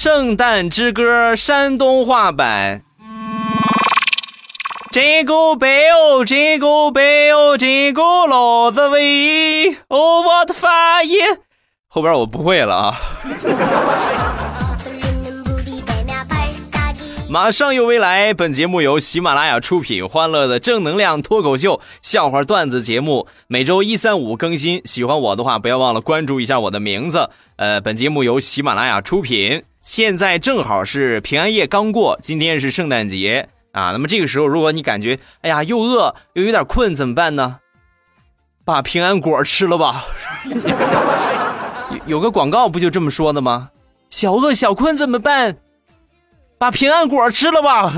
圣诞之歌山东话版。这个背哦，这个背哦，这个骡子喂，哦，我的发音，后边我不会了啊。马上有未来，本节目由喜马拉雅出品，欢乐的正能量脱口秀笑话段子节目，每周一、三、五更新。喜欢我的话，不要忘了关注一下我的名字。呃，本节目由喜马拉雅出品。现在正好是平安夜刚过，今天是圣诞节啊。那么这个时候，如果你感觉哎呀又饿又有点困，怎么办呢？把平安果吃了吧。有有个广告不就这么说的吗？小饿小困怎么办？把平安果吃了吧，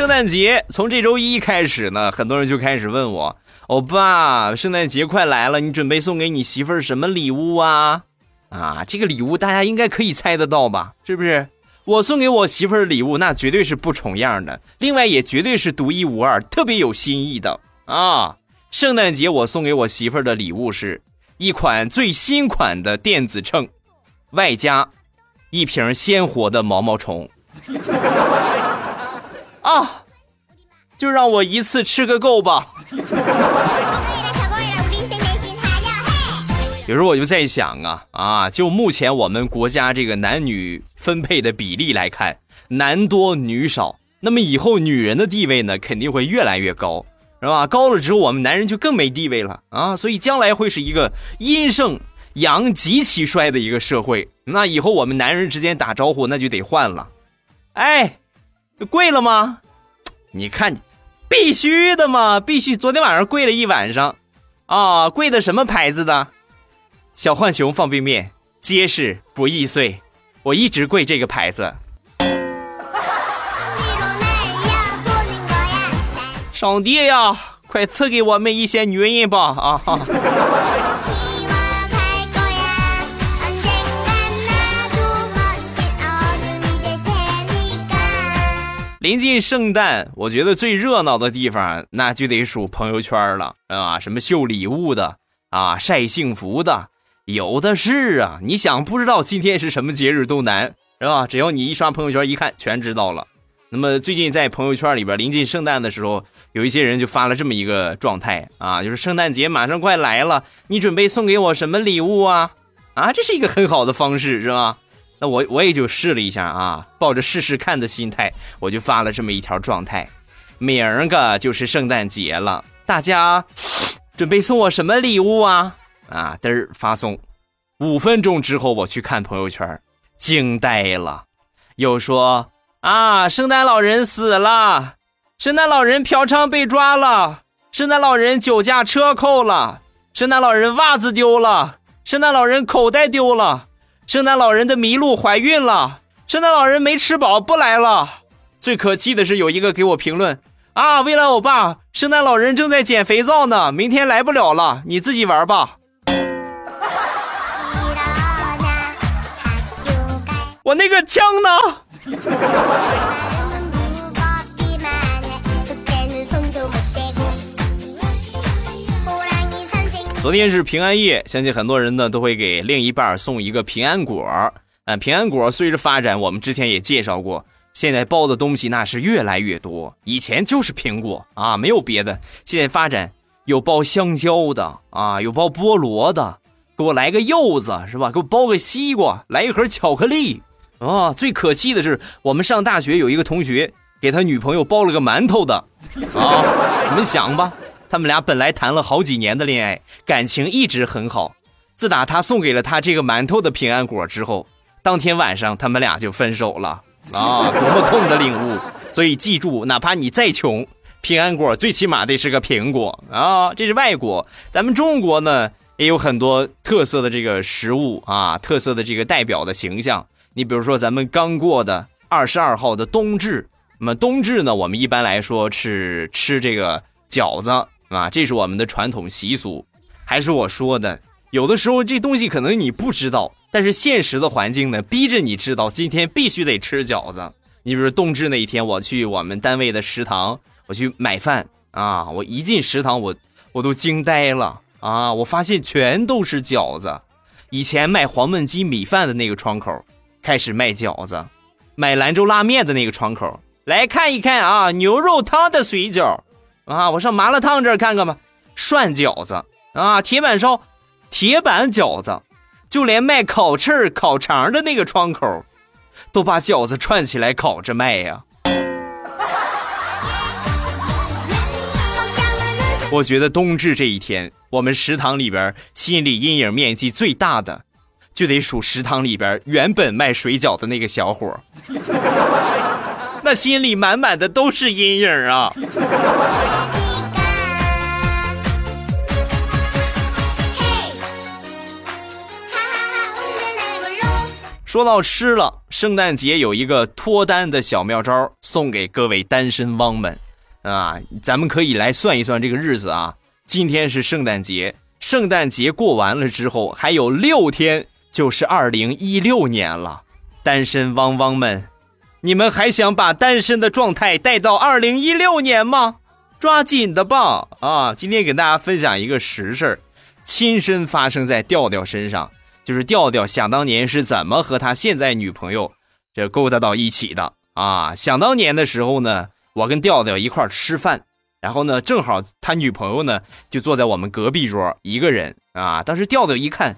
圣诞节从这周一开始呢，很多人就开始问我：“欧巴，圣诞节快来了，你准备送给你媳妇儿什么礼物啊？”啊，这个礼物大家应该可以猜得到吧？是不是？我送给我媳妇儿的礼物，那绝对是不重样的，另外也绝对是独一无二、特别有新意的啊！圣诞节我送给我媳妇儿的礼物是一款最新款的电子秤，外加一瓶鲜活的毛毛虫。啊，就让我一次吃个够吧。有时候我就在想啊啊，就目前我们国家这个男女分配的比例来看，男多女少，那么以后女人的地位呢，肯定会越来越高，是吧？高了之后，我们男人就更没地位了啊！所以将来会是一个阴盛阳极其衰的一个社会。那以后我们男人之间打招呼，那就得换了，哎。跪了吗？你看，必须的嘛，必须。昨天晚上跪了一晚上，啊，跪的什么牌子的？小浣熊方便面，结实不易碎。我一直跪这个牌子。上帝呀，快赐给我们一些女人吧！啊。临近圣诞，我觉得最热闹的地方，那就得数朋友圈了啊！什么秀礼物的啊，晒幸福的，有的是啊！你想不知道今天是什么节日都难，是吧？只要你一刷朋友圈，一看全知道了。那么最近在朋友圈里边，临近圣诞的时候，有一些人就发了这么一个状态啊，就是圣诞节马上快来了，你准备送给我什么礼物啊？啊，这是一个很好的方式，是吧？那我我也就试了一下啊，抱着试试看的心态，我就发了这么一条状态。明儿个就是圣诞节了，大家准备送我什么礼物啊？啊，嘚儿发送。五分钟之后我去看朋友圈，惊呆了。又说啊，圣诞老人死了，圣诞老人嫖娼被抓了，圣诞老人酒驾车扣了，圣诞老人袜子丢了，圣诞老人口袋丢了。圣诞老人的麋鹿怀孕了，圣诞老人没吃饱不来了。最可气的是有一个给我评论啊，未来欧巴，圣诞老人正在捡肥皂呢，明天来不了了，你自己玩吧。我那个枪呢？昨天是平安夜，相信很多人呢都会给另一半送一个平安果。嗯，平安果随着发展，我们之前也介绍过，现在包的东西那是越来越多。以前就是苹果啊，没有别的。现在发展有包香蕉的啊，有包菠萝的，给我来个柚子是吧？给我包个西瓜，来一盒巧克力啊。最可气的是，我们上大学有一个同学给他女朋友包了个馒头的啊，你们想吧。他们俩本来谈了好几年的恋爱，感情一直很好。自打他送给了他这个馒头的平安果之后，当天晚上他们俩就分手了 啊！多么痛的领悟！所以记住，哪怕你再穷，平安果最起码得是个苹果啊。这是外国，咱们中国呢也有很多特色的这个食物啊，特色的这个代表的形象。你比如说咱们刚过的二十二号的冬至，那么冬至呢，我们一般来说是吃这个饺子啊，这是我们的传统习俗。还是我说的，有的时候这东西可能你不知道，但是现实的环境呢，逼着你知道今天必须得吃饺子。你比如冬至那一天，我去我们单位的食堂，我去买饭啊，我一进食堂，我我都惊呆了啊！我发现全都是饺子。以前卖黄焖鸡米饭的那个窗口开始卖饺子，卖兰州拉面的那个窗口来看一看啊，牛肉汤的水饺啊，我上麻辣烫这儿看看吧，涮饺子。啊，铁板烧，铁板饺子，就连卖烤翅、烤肠的那个窗口，都把饺子串起来烤着卖呀。我觉得冬至这一天，我们食堂里边心理阴影面积最大的，就得数食堂里边原本卖水饺的那个小伙那心里满满的都是阴影啊。说到吃了，圣诞节有一个脱单的小妙招送给各位单身汪们，啊，咱们可以来算一算这个日子啊。今天是圣诞节，圣诞节过完了之后，还有六天就是二零一六年了。单身汪汪们，你们还想把单身的状态带到二零一六年吗？抓紧的吧！啊，今天给大家分享一个实事儿，亲身发生在调调身上。就是调调想当年是怎么和他现在女朋友这勾搭到一起的啊？想当年的时候呢，我跟调调一块吃饭，然后呢，正好他女朋友呢就坐在我们隔壁桌一个人啊。当时调调一看，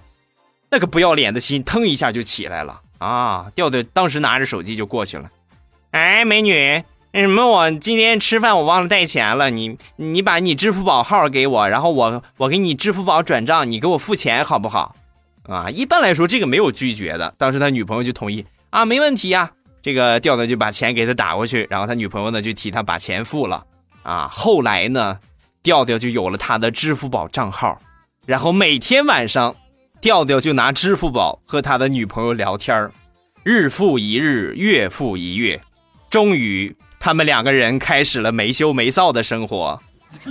那个不要脸的心腾一下就起来了啊！调调当时拿着手机就过去了，哎，美女，那什么，我今天吃饭我忘了带钱了，你你把你支付宝号给我，然后我我给你支付宝转账，你给我付钱好不好？啊，一般来说这个没有拒绝的。当时他女朋友就同意啊，没问题呀。这个调调就把钱给他打过去，然后他女朋友呢就替他把钱付了。啊，后来呢，调调就有了他的支付宝账号，然后每天晚上，调调就拿支付宝和他的女朋友聊天日复一日，月复一月，终于他们两个人开始了没羞没臊的生活。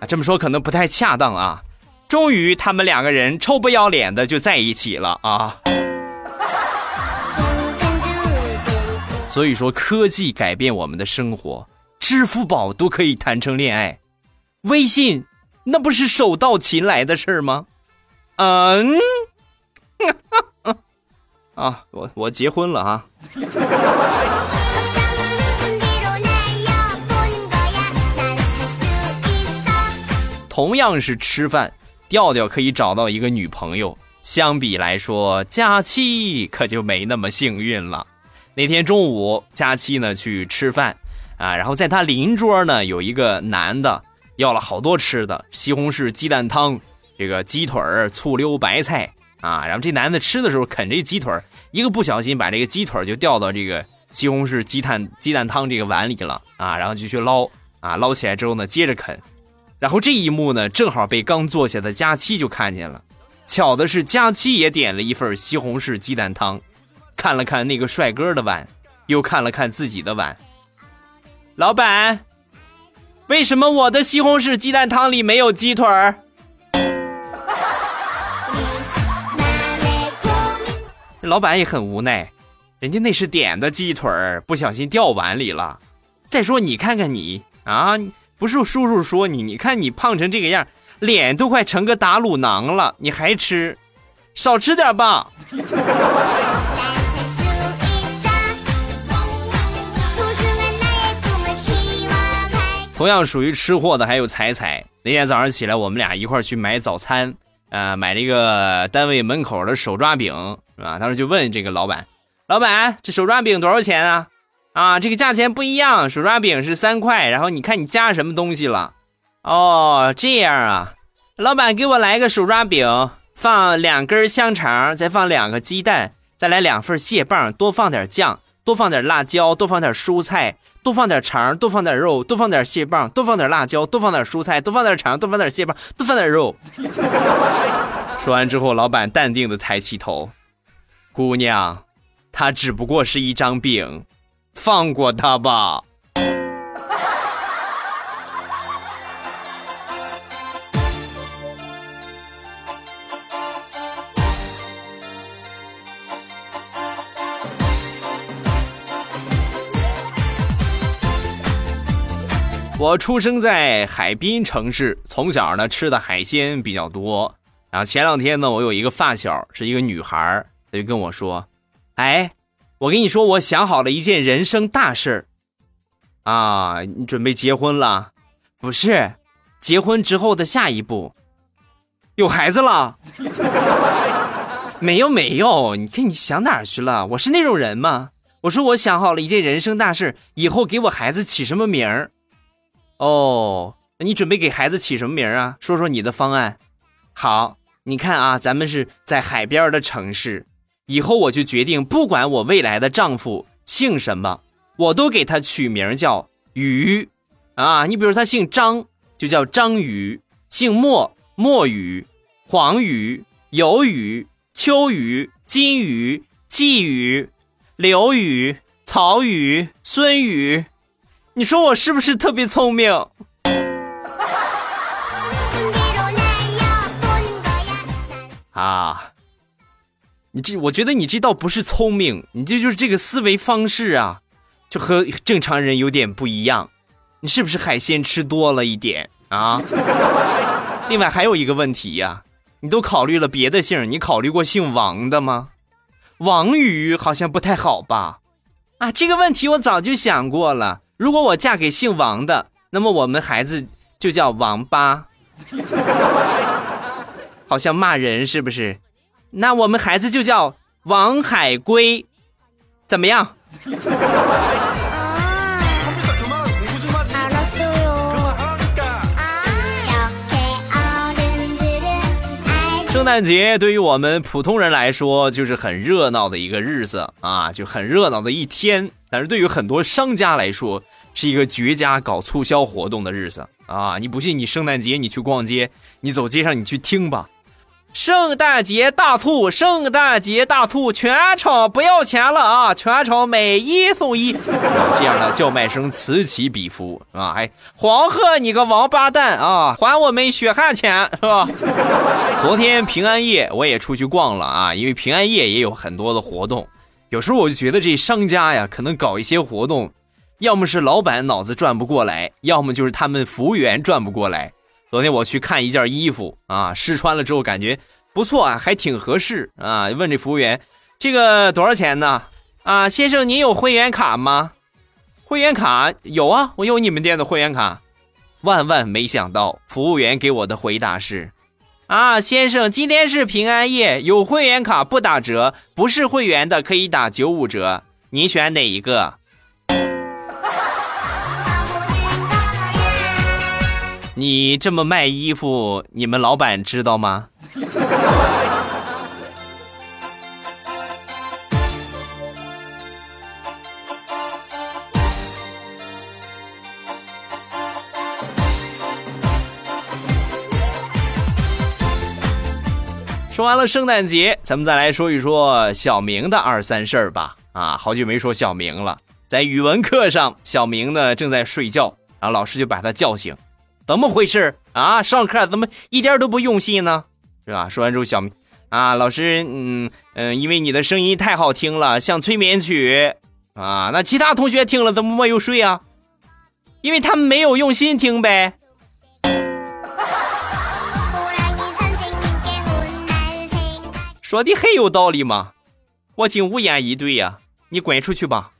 啊，这么说可能不太恰当啊。终于，他们两个人臭不要脸的就在一起了啊！所以说，科技改变我们的生活，支付宝都可以谈成恋爱，微信那不是手到擒来的事儿吗？嗯，啊，我我结婚了哈。同样是吃饭。调调可以找到一个女朋友，相比来说，佳期可就没那么幸运了。那天中午，佳期呢去吃饭，啊，然后在他邻桌呢有一个男的要了好多吃的，西红柿鸡蛋汤，这个鸡腿儿、醋溜白菜啊。然后这男的吃的时候啃这鸡腿儿，一个不小心把这个鸡腿就掉到这个西红柿鸡蛋鸡蛋汤这个碗里了啊，然后就去捞啊，捞起来之后呢，接着啃。然后这一幕呢，正好被刚坐下的佳期就看见了。巧的是，佳期也点了一份西红柿鸡蛋汤，看了看那个帅哥的碗，又看了看自己的碗。老板，为什么我的西红柿鸡蛋汤里没有鸡腿儿？老板也很无奈，人家那是点的鸡腿儿，不小心掉碗里了。再说你看看你啊。不是叔叔说你，你看你胖成这个样，脸都快成个打卤囊了，你还吃？少吃点吧。同样属于吃货的还有彩彩。那天早上起来，我们俩一块去买早餐，呃，买了一个单位门口的手抓饼，是吧？当时就问这个老板：“老板，这手抓饼多少钱啊？”啊，这个价钱不一样，手抓饼是三块，然后你看你加什么东西了？哦，这样啊，老板给我来个手抓饼，放两根香肠，再放两个鸡蛋，再来两份蟹棒，多放点酱，多放点辣椒，多放点蔬菜，多放点肠，多放点肉，多放点蟹棒，多放点辣椒，多放点蔬菜，多放点肠，多放点蟹棒，多放点肉。说完之后，老板淡定的抬起头，姑娘，他只不过是一张饼，放过他吧。我出生在海滨城市，从小呢吃的海鲜比较多。然后前两天呢，我有一个发小是一个女孩，她就跟我说：“哎，我跟你说，我想好了一件人生大事啊，你准备结婚了？不是，结婚之后的下一步，有孩子了？没有没有，你看你想哪儿去了？我是那种人吗？我说我想好了一件人生大事，以后给我孩子起什么名儿？”哦，你准备给孩子起什么名啊？说说你的方案。好，你看啊，咱们是在海边的城市，以后我就决定，不管我未来的丈夫姓什么，我都给他取名叫鱼。啊，你比如他姓张，就叫张鱼；姓莫，莫鱼；黄鱼、鱿鱼、秋鱼、金鱼、鲫鱼、刘鱼、曹鱼、孙鱼。你说我是不是特别聪明？啊，你这，我觉得你这倒不是聪明，你这就是这个思维方式啊，就和正常人有点不一样。你是不是海鲜吃多了一点啊？另外还有一个问题呀，你都考虑了别的姓，你考虑过姓王的吗？王宇好像不太好吧？啊，这个问题我早就想过了。如果我嫁给姓王的，那么我们孩子就叫王八，好像骂人是不是？那我们孩子就叫王海龟，怎么样？圣诞节对于我们普通人来说，就是很热闹的一个日子啊，就很热闹的一天。但是对于很多商家来说，是一个绝佳搞促销活动的日子啊！你不信，你圣诞节你去逛街，你走街上你去听吧。圣诞节大促，圣诞节大促，全场不要钱了啊！全场买一送一，这样的叫卖声此起彼伏啊！哎，黄鹤你个王八蛋啊，还我们血汗钱是吧？昨天平安夜我也出去逛了啊，因为平安夜也有很多的活动。有时候我就觉得这商家呀，可能搞一些活动，要么是老板脑子转不过来，要么就是他们服务员转不过来。昨天我去看一件衣服啊，试穿了之后感觉不错啊，还挺合适啊。问这服务员，这个多少钱呢？啊，先生您有会员卡吗？会员卡有啊，我有你们店的会员卡。万万没想到，服务员给我的回答是，啊，先生，今天是平安夜，有会员卡不打折，不是会员的可以打九五折，您选哪一个？你这么卖衣服，你们老板知道吗？说完了圣诞节，咱们再来说一说小明的二三事儿吧。啊，好久没说小明了。在语文课上，小明呢正在睡觉，然后老师就把他叫醒。怎么回事啊？上课怎么一点都不用心呢？是吧？说完之后，小明啊，老师，嗯嗯，因为你的声音太好听了，像催眠曲啊。那其他同学听了怎么没有睡啊？因为他们没有用心听呗。说的很有道理嘛，我竟无言以对呀！你滚出去吧。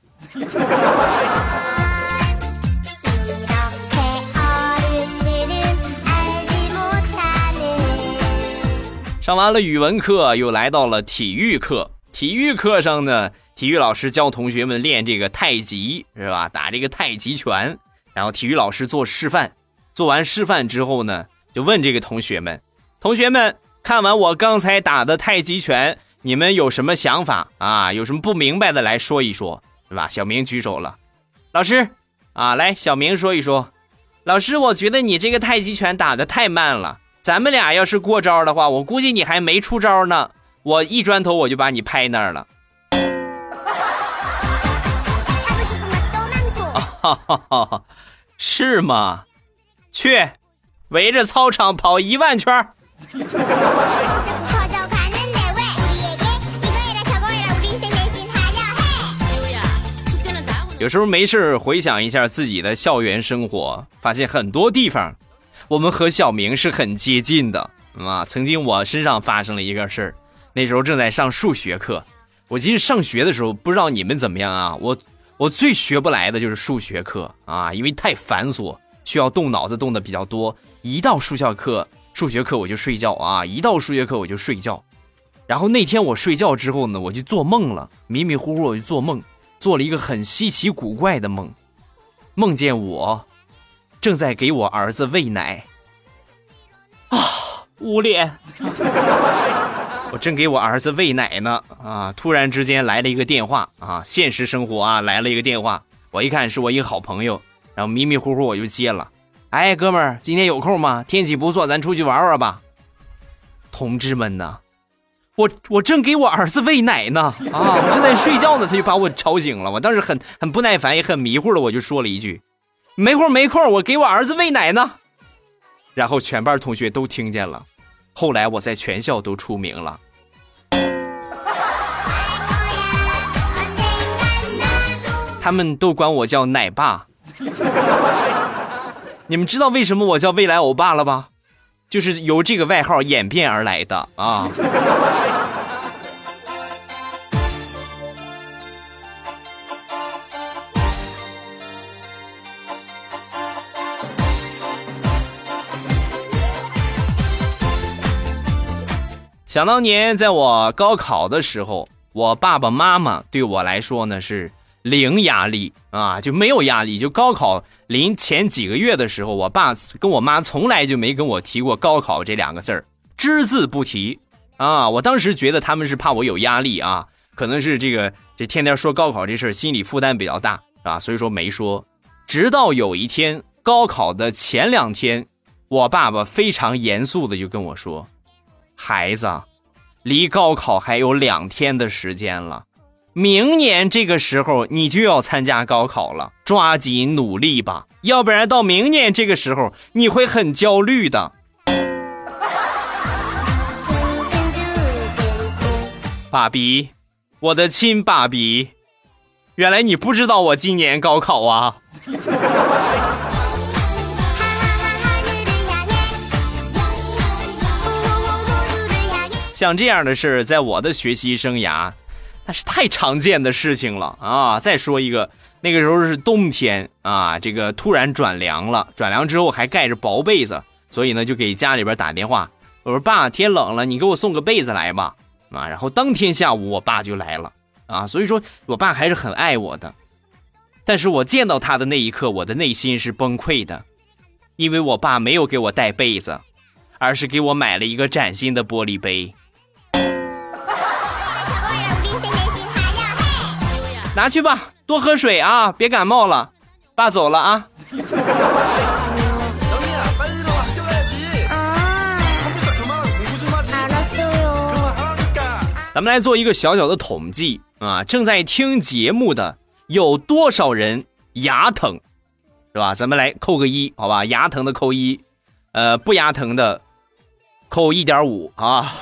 上完了语文课，又来到了体育课。体育课上呢，体育老师教同学们练这个太极，是吧？打这个太极拳。然后体育老师做示范，做完示范之后呢，就问这个同学们：“同学们，看完我刚才打的太极拳，你们有什么想法啊？有什么不明白的来说一说，是吧？”小明举手了：“老师，啊，来，小明说一说。老师，我觉得你这个太极拳打的太慢了。咱们俩要是过招的话，我估计你还没出招呢，我一砖头我就把你拍那儿了。哈哈哈，是吗？去，围着操场跑一万圈。有时候没事回想一下自己的校园生活，发现很多地方，我们和小明是很接近的啊。曾经我身上发生了一个事儿，那时候正在上数学课。我其实上学的时候，不知道你们怎么样啊？我我最学不来的就是数学课啊，因为太繁琐，需要动脑子动的比较多。一到数学课，数学课我就睡觉啊！一到数学课我就睡觉。然后那天我睡觉之后呢，我就做梦了，迷迷糊糊我就做梦。做了一个很稀奇古怪的梦，梦见我正在给我儿子喂奶。啊，捂脸！我正给我儿子喂奶呢，啊，突然之间来了一个电话啊，现实生活啊来了一个电话，我一看是我一个好朋友，然后迷迷糊糊我就接了。哎，哥们儿，今天有空吗？天气不错，咱出去玩玩吧。同志们呢？我我正给我儿子喂奶呢，啊，我正在睡觉呢，他就把我吵醒了。我当时很很不耐烦，也很迷糊的，我就说了一句：“没空没空，我给我儿子喂奶呢。”然后全班同学都听见了。后来我在全校都出名了，他们都管我叫奶爸。你们知道为什么我叫未来欧巴了吧？就是由这个外号演变而来的啊。想当年，在我高考的时候，我爸爸妈妈对我来说呢是零压力啊，就没有压力。就高考临前几个月的时候，我爸跟我妈从来就没跟我提过高考这两个字儿，只字不提啊。我当时觉得他们是怕我有压力啊，可能是这个这天天说高考这事儿，心理负担比较大啊，所以说没说。直到有一天高考的前两天，我爸爸非常严肃的就跟我说。孩子，离高考还有两天的时间了，明年这个时候你就要参加高考了，抓紧努力吧，要不然到明年这个时候你会很焦虑的。爸比，我的亲爸比，原来你不知道我今年高考啊。像这样的事在我的学习生涯，那是太常见的事情了啊！再说一个，那个时候是冬天啊，这个突然转凉了，转凉之后还盖着薄被子，所以呢就给家里边打电话，我说爸，天冷了，你给我送个被子来吧，啊！然后当天下午我爸就来了啊，所以说我爸还是很爱我的，但是我见到他的那一刻，我的内心是崩溃的，因为我爸没有给我带被子，而是给我买了一个崭新的玻璃杯。拿去吧，多喝水啊，别感冒了。爸走了啊。咱们来做一个小小的统计啊，正在听节目的有多少人牙疼，是吧？咱们来扣个一，好吧？牙疼的扣一，呃，不牙疼的扣一点五啊。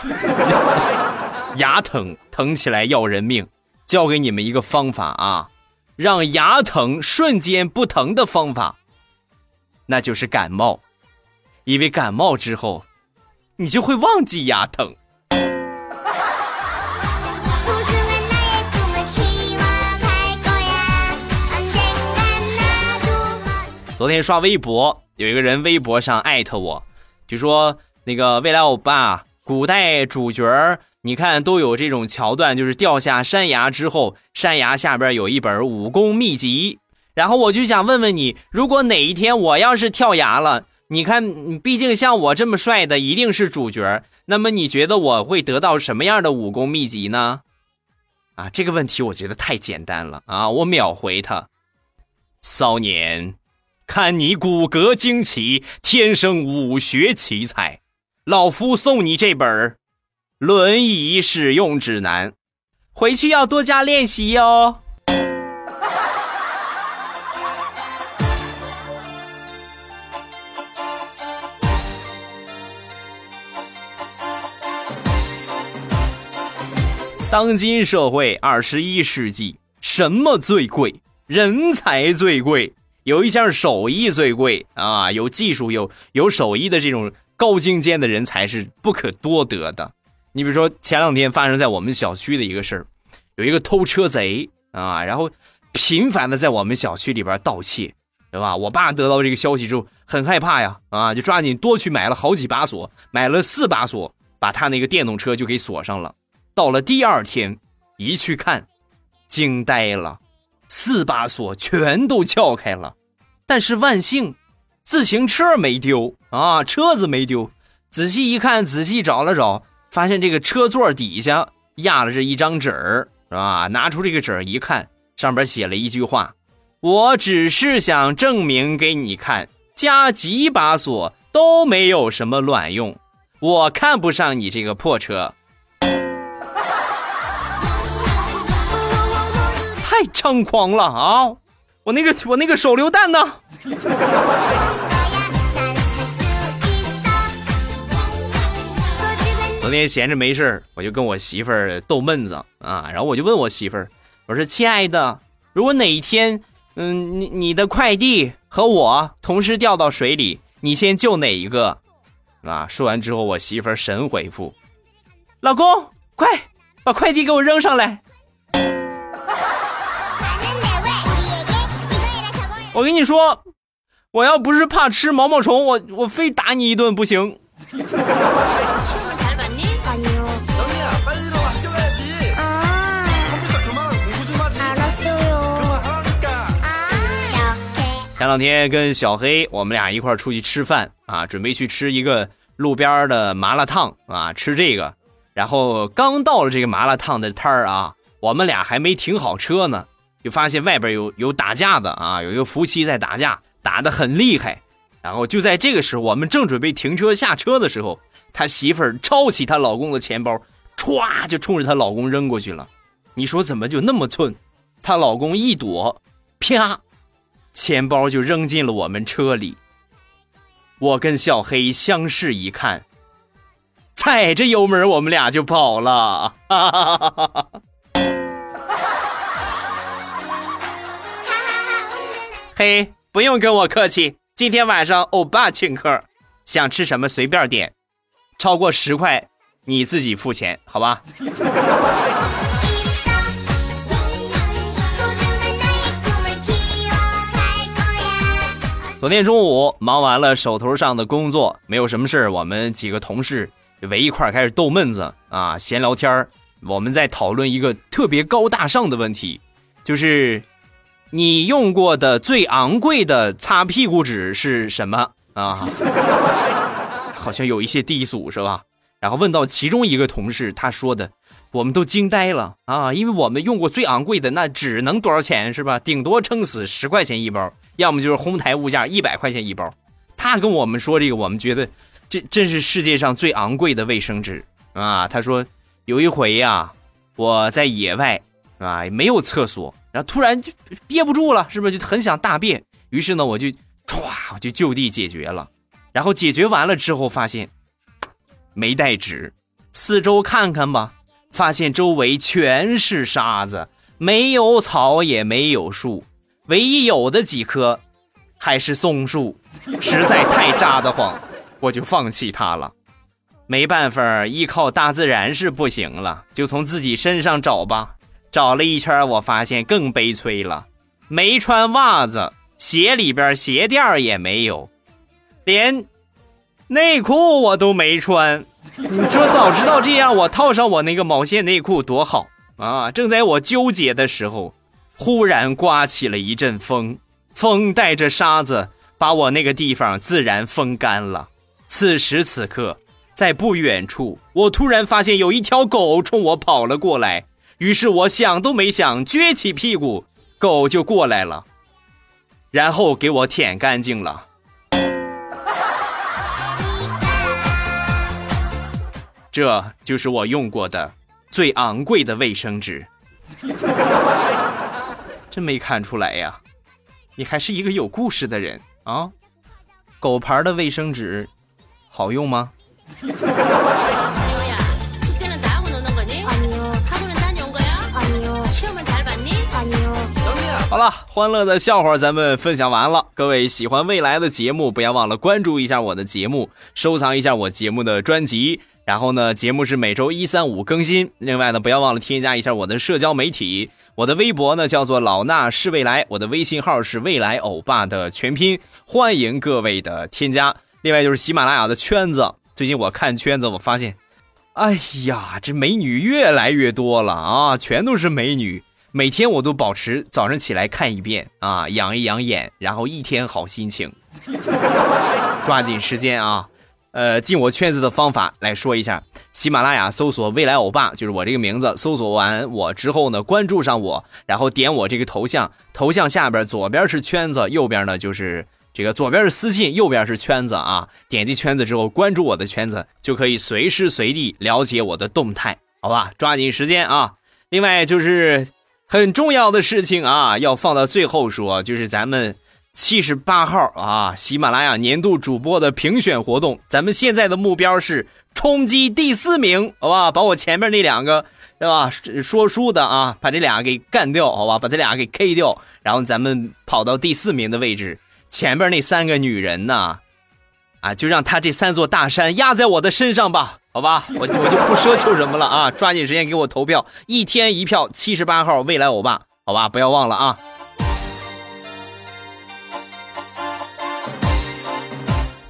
牙疼，疼起来要人命。教给你们一个方法啊，让牙疼瞬间不疼的方法，那就是感冒，因为感冒之后，你就会忘记牙疼。昨天刷微博，有一个人微博上艾特我，就说那个未来欧巴，古代主角你看，都有这种桥段，就是掉下山崖之后，山崖下边有一本武功秘籍。然后我就想问问你，如果哪一天我要是跳崖了，你看，毕竟像我这么帅的一定是主角，那么你觉得我会得到什么样的武功秘籍呢？啊，这个问题我觉得太简单了啊！我秒回他，骚年，看你骨骼惊奇，天生武学奇才，老夫送你这本《轮椅使用指南》，回去要多加练习哟。当今社会，二十一世纪，什么最贵？人才最贵，有一项手艺最贵啊！有技术、有有手艺的这种高精尖的人才是不可多得的。你比如说，前两天发生在我们小区的一个事儿，有一个偷车贼啊，然后频繁的在我们小区里边盗窃，对吧？我爸得到这个消息之后很害怕呀，啊，就抓紧多去买了好几把锁，买了四把锁，把他那个电动车就给锁上了。到了第二天，一去看，惊呆了，四把锁全都撬开了，但是万幸，自行车没丢啊，车子没丢。仔细一看，仔细找了找，发现这个车座底下压了这一张纸儿，是吧？拿出这个纸一看，上边写了一句话：“我只是想证明给你看，加几把锁都没有什么卵用，我看不上你这个破车。”太猖狂了啊！我那个我那个手榴弹呢？昨天闲着没事我就跟我媳妇儿逗闷子啊，然后我就问我媳妇儿，我说：“亲爱的，如果哪一天，嗯，你你的快递和我同时掉到水里，你先救哪一个？”啊，说完之后，我媳妇儿神回复：“老公，快把快递给我扔上来。”我跟你说，我要不是怕吃毛毛虫，我我非打你一顿不行。前两天跟小黑我们俩一块出去吃饭啊，准备去吃一个路边的麻辣烫啊，吃这个。然后刚到了这个麻辣烫的摊儿啊，我们俩还没停好车呢。就发现外边有有打架的啊，有一个夫妻在打架，打得很厉害。然后就在这个时候，我们正准备停车下车的时候，他媳妇儿抄起她老公的钱包，歘就冲着她老公扔过去了。你说怎么就那么寸？她老公一躲，啪，钱包就扔进了我们车里。我跟小黑相视一看，踩着油门我们俩就跑了。哈。嘿，不用跟我客气，今天晚上欧巴请客，想吃什么随便点，超过十块你自己付钱，好吧？昨天中午忙完了手头上的工作，没有什么事我们几个同事围一块开始逗闷子啊，闲聊天我们在讨论一个特别高大上的问题，就是。你用过的最昂贵的擦屁股纸是什么啊？好像有一些低俗是吧？然后问到其中一个同事，他说的，我们都惊呆了啊！因为我们用过最昂贵的那纸能多少钱是吧？顶多撑死十块钱一包，要么就是哄抬物价一百块钱一包。他跟我们说这个，我们觉得这真是世界上最昂贵的卫生纸啊！他说有一回呀，我在野外啊，没有厕所。然后突然就憋不住了，是不是就很想大便？于是呢，我就歘，我就就地解决了。然后解决完了之后，发现没带纸，四周看看吧，发现周围全是沙子，没有草也没有树，唯一有的几棵还是松树，实在太扎得慌，我就放弃它了。没办法，依靠大自然是不行了，就从自己身上找吧。找了一圈，我发现更悲催了，没穿袜子，鞋里边鞋垫也没有，连内裤我都没穿。你说早知道这样，我套上我那个毛线内裤多好啊！正在我纠结的时候，忽然刮起了一阵风，风带着沙子把我那个地方自然风干了。此时此刻，在不远处，我突然发现有一条狗冲我跑了过来。于是我想都没想，撅起屁股，狗就过来了。然后给我舔干净了。这就是我用过的最昂贵的卫生纸。真没看出来呀，你还是一个有故事的人啊！狗牌的卫生纸好用吗？好了，欢乐的笑话咱们分享完了。各位喜欢未来的节目，不要忘了关注一下我的节目，收藏一下我节目的专辑。然后呢，节目是每周一、三、五更新。另外呢，不要忘了添加一下我的社交媒体，我的微博呢叫做老衲是未来，我的微信号是未来欧巴的全拼，欢迎各位的添加。另外就是喜马拉雅的圈子，最近我看圈子，我发现，哎呀，这美女越来越多了啊，全都是美女。每天我都保持早上起来看一遍啊，养一养眼，然后一天好心情。抓紧时间啊！呃，进我圈子的方法来说一下：喜马拉雅搜索“未来欧巴”，就是我这个名字。搜索完我之后呢，关注上我，然后点我这个头像，头像下边左边是圈子，右边呢就是这个左边是私信，右边是圈子啊。点击圈子之后，关注我的圈子，就可以随时随地了解我的动态，好吧？抓紧时间啊！另外就是。很重要的事情啊，要放到最后说，就是咱们七十八号啊，喜马拉雅年度主播的评选活动，咱们现在的目标是冲击第四名，好吧？把我前面那两个对吧说书的啊，把这俩给干掉，好吧？把这俩给 K 掉，然后咱们跑到第四名的位置，前面那三个女人呢？啊，就让他这三座大山压在我的身上吧，好吧，我我就不奢求什么了啊，抓紧时间给我投票，一天一票，七十八号未来欧巴，好吧，不要忘了啊，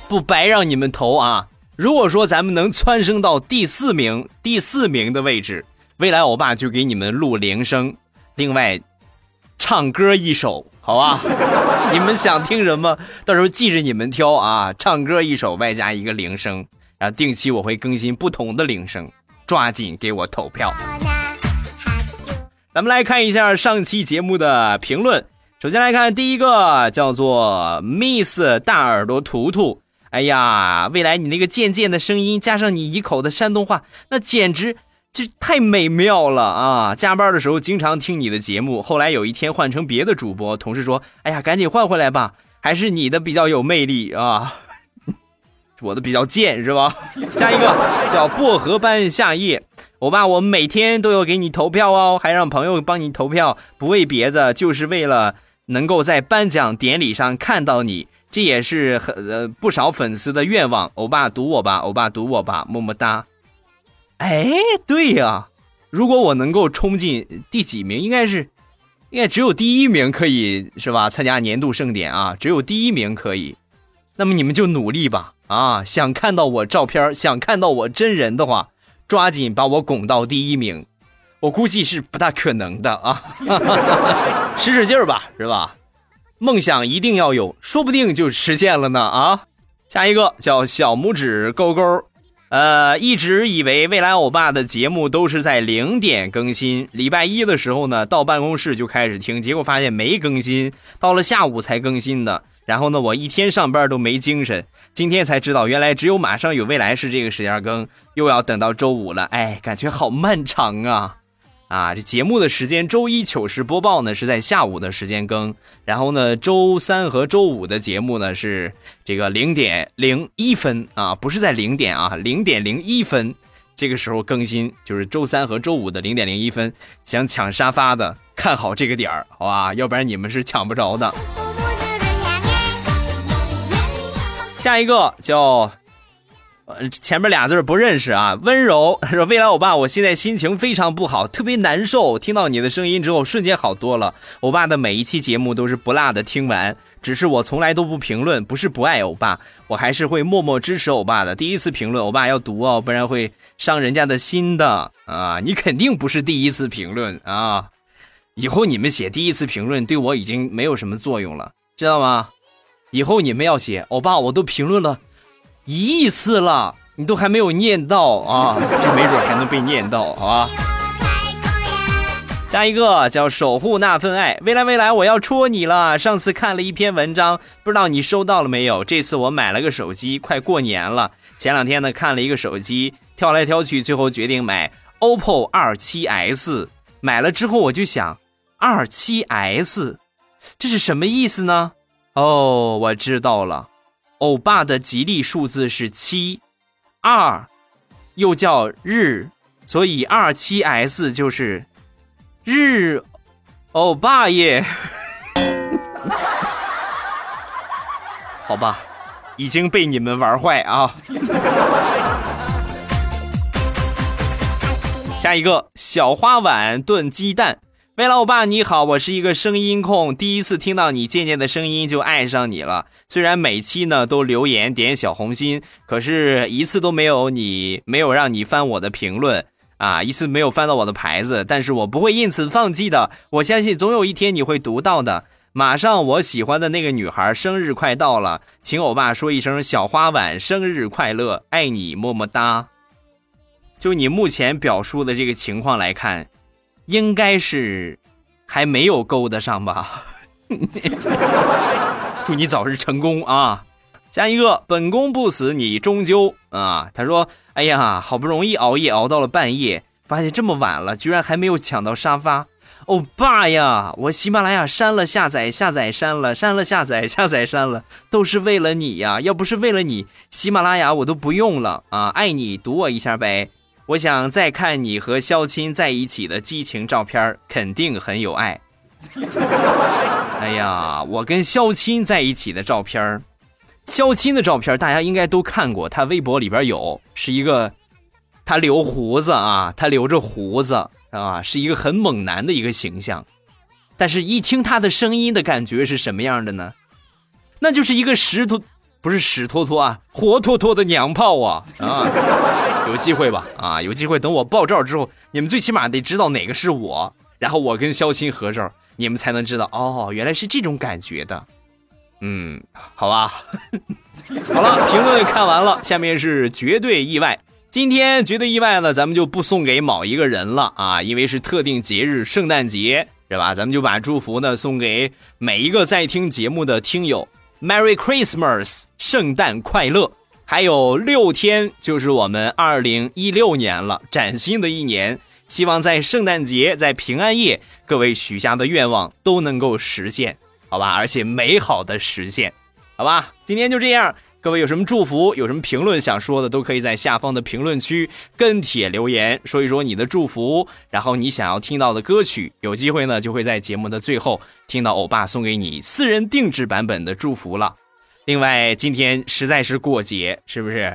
不白让你们投啊。如果说咱们能蹿升到第四名，第四名的位置，未来欧巴就给你们录铃声，另外唱歌一首。好吧，你们想听什么？到时候记着你们挑啊！唱歌一首，外加一个铃声，然后定期我会更新不同的铃声，抓紧给我投票。咱们来看一下上期节目的评论。首先来看第一个，叫做 Miss 大耳朵图图。哎呀，未来你那个贱贱的声音，加上你一口的山东话，那简直。就太美妙了啊！加班的时候经常听你的节目，后来有一天换成别的主播，同事说：“哎呀，赶紧换回来吧，还是你的比较有魅力啊，我的比较贱是吧？”下一个叫薄荷般夏夜，我爸我每天都有给你投票哦，还让朋友帮你投票，不为别的，就是为了能够在颁奖典礼上看到你，这也是很呃不少粉丝的愿望。欧巴赌我吧，欧巴赌我吧，么么哒。哎，对呀，如果我能够冲进第几名，应该是，应该只有第一名可以是吧？参加年度盛典啊，只有第一名可以。那么你们就努力吧啊！想看到我照片，想看到我真人的话，抓紧把我拱到第一名。我估计是不大可能的啊，使使劲儿吧，是吧？梦想一定要有，说不定就实现了呢啊！下一个叫小拇指勾勾。呃，一直以为未来欧巴的节目都是在零点更新，礼拜一的时候呢，到办公室就开始听，结果发现没更新，到了下午才更新的。然后呢，我一天上班都没精神，今天才知道原来只有马上有未来是这个时间更，又要等到周五了，哎，感觉好漫长啊。啊，这节目的时间，周一糗事播报呢是在下午的时间更，然后呢，周三和周五的节目呢是这个零点零一分啊，不是在零点啊，零点零一分这个时候更新，就是周三和周五的零点零一分。想抢沙发的看好这个点儿，好吧，要不然你们是抢不着的。下一个叫。呃，前面俩字不认识啊。温柔 说：“未来欧巴，我现在心情非常不好，特别难受。听到你的声音之后，瞬间好多了。欧巴的每一期节目都是不落的听完，只是我从来都不评论，不是不爱欧巴，我还是会默默支持欧巴的。第一次评论，欧巴要读哦，不然会伤人家的心的啊！你肯定不是第一次评论啊！以后你们写第一次评论，对我已经没有什么作用了，知道吗？以后你们要写，欧巴，我都评论了。”一亿次了，你都还没有念到啊！这没准还能被念到，好吧？下一个叫守护那份爱，未来未来，我要戳你了。上次看了一篇文章，不知道你收到了没有？这次我买了个手机，快过年了。前两天呢，看了一个手机，挑来挑去，最后决定买 OPPO 二七 S。买了之后我就想，二七 S，这是什么意思呢？哦，我知道了，欧巴的吉利数字是七，二，又叫日，所以二七 S 就是。日，欧巴耶，好吧，已经被你们玩坏啊！下一个小花碗炖鸡蛋，未来欧巴你好，我是一个声音控，第一次听到你渐渐的声音就爱上你了。虽然每期呢都留言点小红心，可是一次都没有你没有让你翻我的评论。啊，一次没有翻到我的牌子，但是我不会因此放弃的。我相信总有一天你会读到的。马上我喜欢的那个女孩生日快到了，请欧巴说一声小花碗生日快乐，爱你么么哒。就你目前表述的这个情况来看，应该是还没有勾得上吧？祝你早日成功啊！下一个，本宫不死，你终究啊！他说：“哎呀，好不容易熬夜熬到了半夜，发现这么晚了，居然还没有抢到沙发。欧巴呀，我喜马拉雅删了下载，下载删了，删了下载，下载删了，都是为了你呀！要不是为了你，喜马拉雅我都不用了啊！爱你，读我一下呗。我想再看你和肖钦在一起的激情照片，肯定很有爱。哎呀，我跟肖钦在一起的照片。”肖钦的照片大家应该都看过，他微博里边有，是一个他留胡子啊，他留着胡子啊，是一个很猛男的一个形象。但是，一听他的声音的感觉是什么样的呢？那就是一个石头，不是屎坨坨啊，活脱脱的娘炮啊啊！有机会吧？啊，有机会，等我爆照之后，你们最起码得知道哪个是我，然后我跟肖钦合照，你们才能知道哦，原来是这种感觉的。嗯，好吧，好了，评论看完了，下面是绝对意外。今天绝对意外呢，咱们就不送给某一个人了啊，因为是特定节日，圣诞节，是吧？咱们就把祝福呢送给每一个在听节目的听友，Merry Christmas，圣诞快乐！还有六天就是我们二零一六年了，崭新的一年，希望在圣诞节，在平安夜，各位许下的愿望都能够实现。好吧，而且美好的实现，好吧，今天就这样。各位有什么祝福，有什么评论想说的，都可以在下方的评论区跟帖留言，说一说你的祝福，然后你想要听到的歌曲，有机会呢就会在节目的最后听到欧巴送给你私人定制版本的祝福了。另外，今天实在是过节，是不是？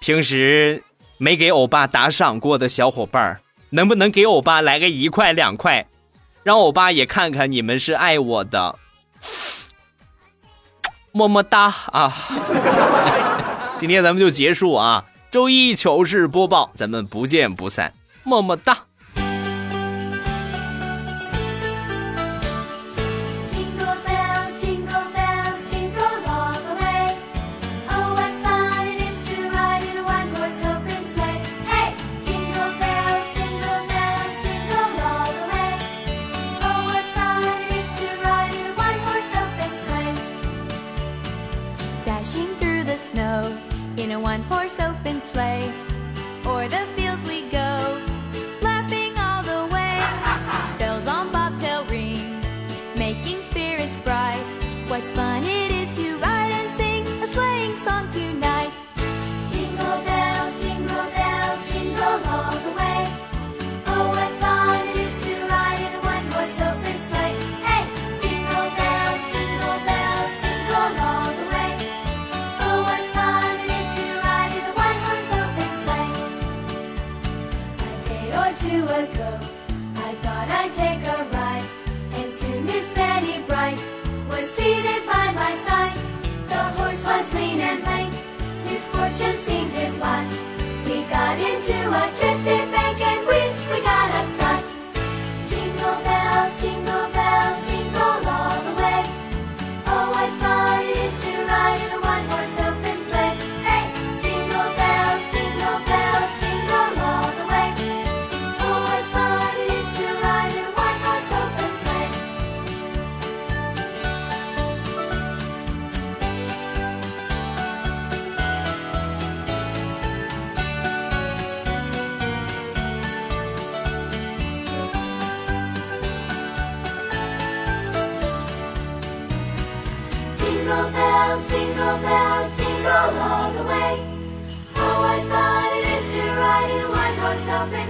平时没给欧巴打赏过的小伙伴，能不能给欧巴来个一块两块，让欧巴也看看你们是爱我的。么么哒啊！今天咱们就结束啊，周一糗事播报，咱们不见不散，么么哒。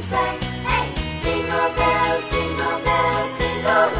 sleigh. Hey, jingle bells, jingle bells, jingle bells.